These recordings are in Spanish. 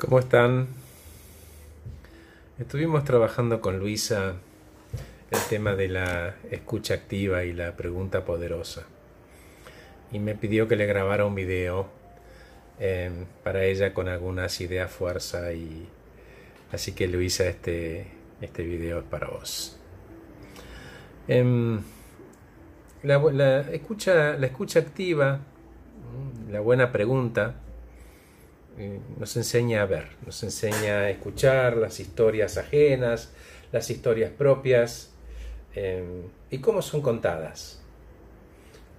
¿Cómo están? Estuvimos trabajando con Luisa el tema de la escucha activa y la pregunta poderosa. Y me pidió que le grabara un video eh, para ella con algunas ideas fuerza y así que Luisa este, este video es para vos. Em, la, escucha, la escucha activa, la buena pregunta, eh, nos enseña a ver, nos enseña a escuchar las historias ajenas, las historias propias em, y cómo son contadas.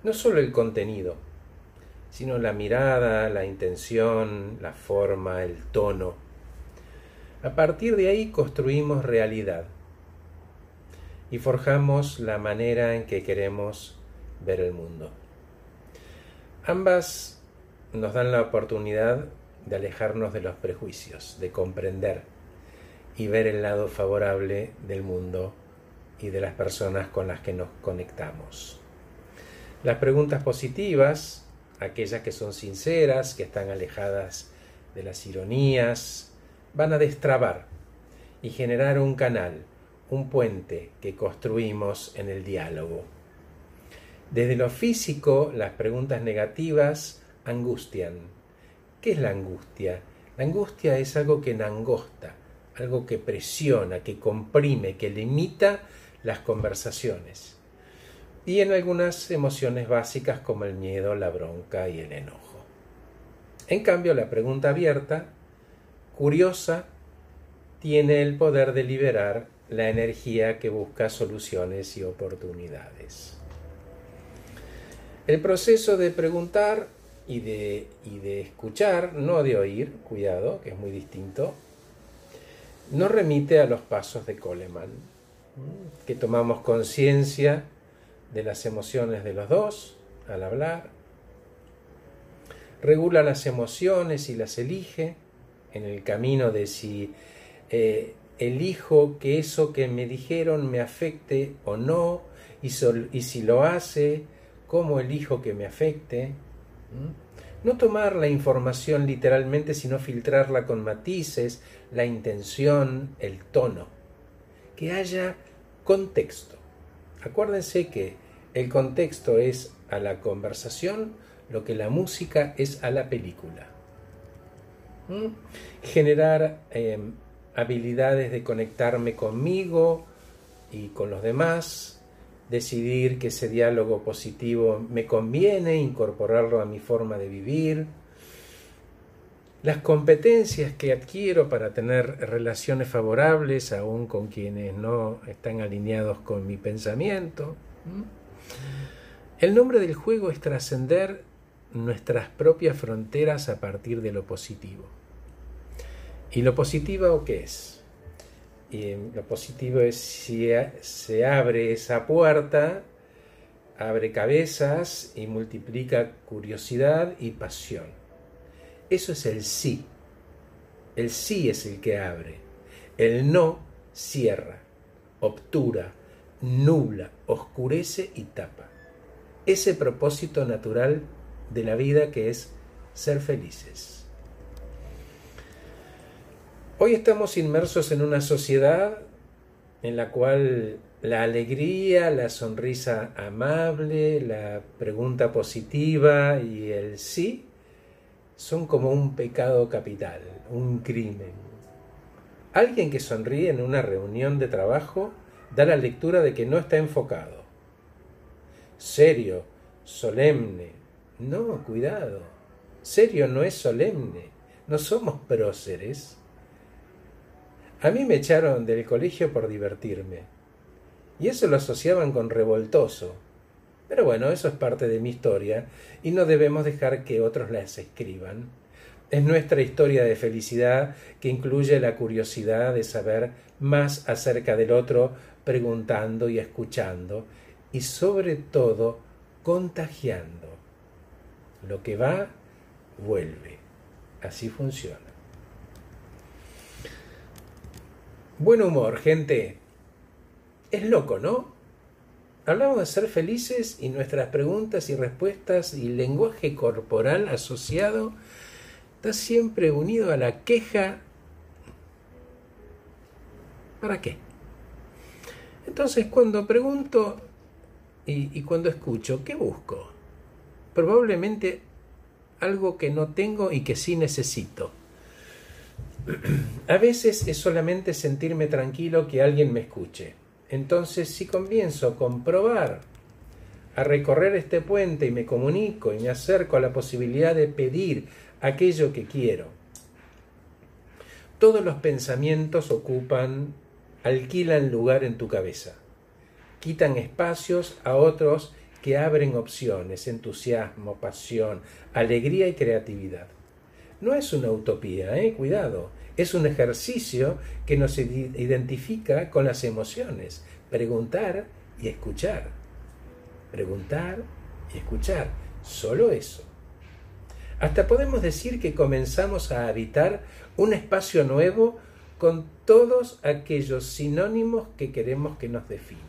No solo el contenido, sino la mirada, la intención, la forma, el tono. A partir de ahí construimos realidad y forjamos la manera en que queremos ver el mundo. Ambas nos dan la oportunidad de alejarnos de los prejuicios, de comprender y ver el lado favorable del mundo y de las personas con las que nos conectamos. Las preguntas positivas, aquellas que son sinceras, que están alejadas de las ironías, van a destrabar y generar un canal un puente que construimos en el diálogo. Desde lo físico, las preguntas negativas angustian. ¿Qué es la angustia? La angustia es algo que nangosta, algo que presiona, que comprime, que limita las conversaciones. Y en algunas emociones básicas como el miedo, la bronca y el enojo. En cambio, la pregunta abierta, curiosa, tiene el poder de liberar la energía que busca soluciones y oportunidades. El proceso de preguntar y de, y de escuchar, no de oír, cuidado, que es muy distinto, nos remite a los pasos de Coleman, que tomamos conciencia de las emociones de los dos al hablar, regula las emociones y las elige en el camino de si eh, elijo que eso que me dijeron me afecte o no, y, y si lo hace, cómo elijo que me afecte. No tomar la información literalmente, sino filtrarla con matices, la intención, el tono. Que haya contexto. Acuérdense que el contexto es a la conversación lo que la música es a la película. Generar em, habilidades de conectarme conmigo y con los demás, decidir que ese diálogo positivo me conviene, incorporarlo a mi forma de vivir, las competencias que adquiero para tener relaciones favorables aún con quienes no están alineados con mi pensamiento. El nombre del juego es trascender nuestras propias fronteras a partir de lo positivo. ¿Y lo positivo qué es? Y lo positivo es si se abre esa puerta, abre cabezas y multiplica curiosidad y pasión. Eso es el sí. El sí es el que abre. El no cierra, obtura, nubla, oscurece y tapa. Ese propósito natural de la vida que es ser felices. Hoy estamos inmersos en una sociedad en la cual la alegría, la sonrisa amable, la pregunta positiva y el sí son como un pecado capital, un crimen. Alguien que sonríe en una reunión de trabajo da la lectura de que no está enfocado. Serio, solemne. No, cuidado. Serio no es solemne. No somos próceres. A mí me echaron del colegio por divertirme. Y eso lo asociaban con revoltoso. Pero bueno, eso es parte de mi historia y no debemos dejar que otros las escriban. Es nuestra historia de felicidad que incluye la curiosidad de saber más acerca del otro, preguntando y escuchando, y sobre todo contagiando. Lo que va, vuelve. Así funciona. Buen humor, gente. Es loco, ¿no? Hablamos de ser felices y nuestras preguntas y respuestas y lenguaje corporal asociado está siempre unido a la queja. ¿Para qué? Entonces cuando pregunto y, y cuando escucho, ¿qué busco? Probablemente algo que no tengo y que sí necesito. A veces es solamente sentirme tranquilo que alguien me escuche. Entonces, si comienzo a comprobar, a recorrer este puente y me comunico y me acerco a la posibilidad de pedir aquello que quiero, todos los pensamientos ocupan, alquilan lugar en tu cabeza, quitan espacios a otros que abren opciones, entusiasmo, pasión, alegría y creatividad. No es una utopía, ¿eh? cuidado, es un ejercicio que nos identifica con las emociones. Preguntar y escuchar. Preguntar y escuchar. Solo eso. Hasta podemos decir que comenzamos a habitar un espacio nuevo con todos aquellos sinónimos que queremos que nos definan.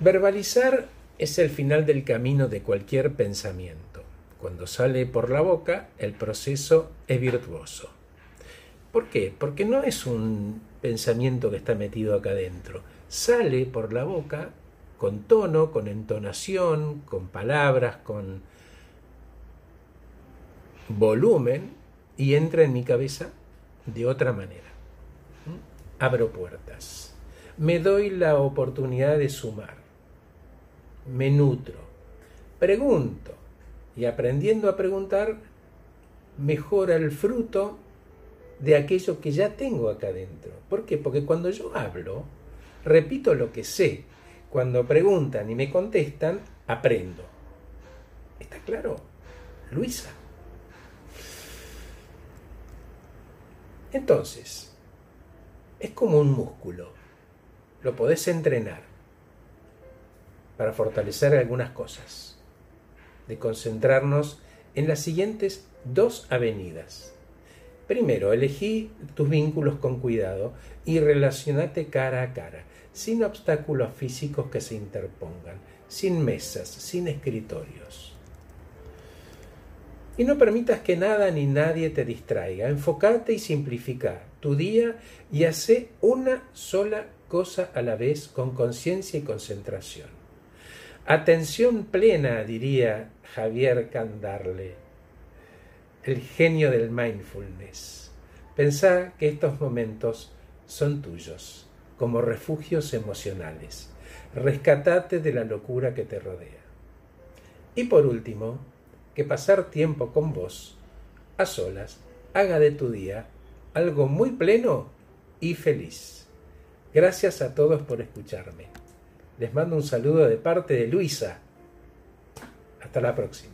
Verbalizar es el final del camino de cualquier pensamiento. Cuando sale por la boca, el proceso es virtuoso. ¿Por qué? Porque no es un pensamiento que está metido acá adentro. Sale por la boca con tono, con entonación, con palabras, con volumen y entra en mi cabeza de otra manera. Abro puertas. Me doy la oportunidad de sumar me nutro, pregunto y aprendiendo a preguntar mejora el fruto de aquello que ya tengo acá adentro. ¿Por qué? Porque cuando yo hablo, repito lo que sé. Cuando preguntan y me contestan, aprendo. ¿Está claro? Luisa. Entonces, es como un músculo. Lo podés entrenar para fortalecer algunas cosas, de concentrarnos en las siguientes dos avenidas. Primero, elegí tus vínculos con cuidado y relacionate cara a cara, sin obstáculos físicos que se interpongan, sin mesas, sin escritorios. Y no permitas que nada ni nadie te distraiga. Enfocate y simplifica tu día y hace una sola cosa a la vez con conciencia y concentración. Atención plena, diría Javier Candarle, el genio del mindfulness. Pensá que estos momentos son tuyos, como refugios emocionales. Rescatate de la locura que te rodea. Y por último, que pasar tiempo con vos, a solas, haga de tu día algo muy pleno y feliz. Gracias a todos por escucharme. Les mando un saludo de parte de Luisa. Hasta la próxima.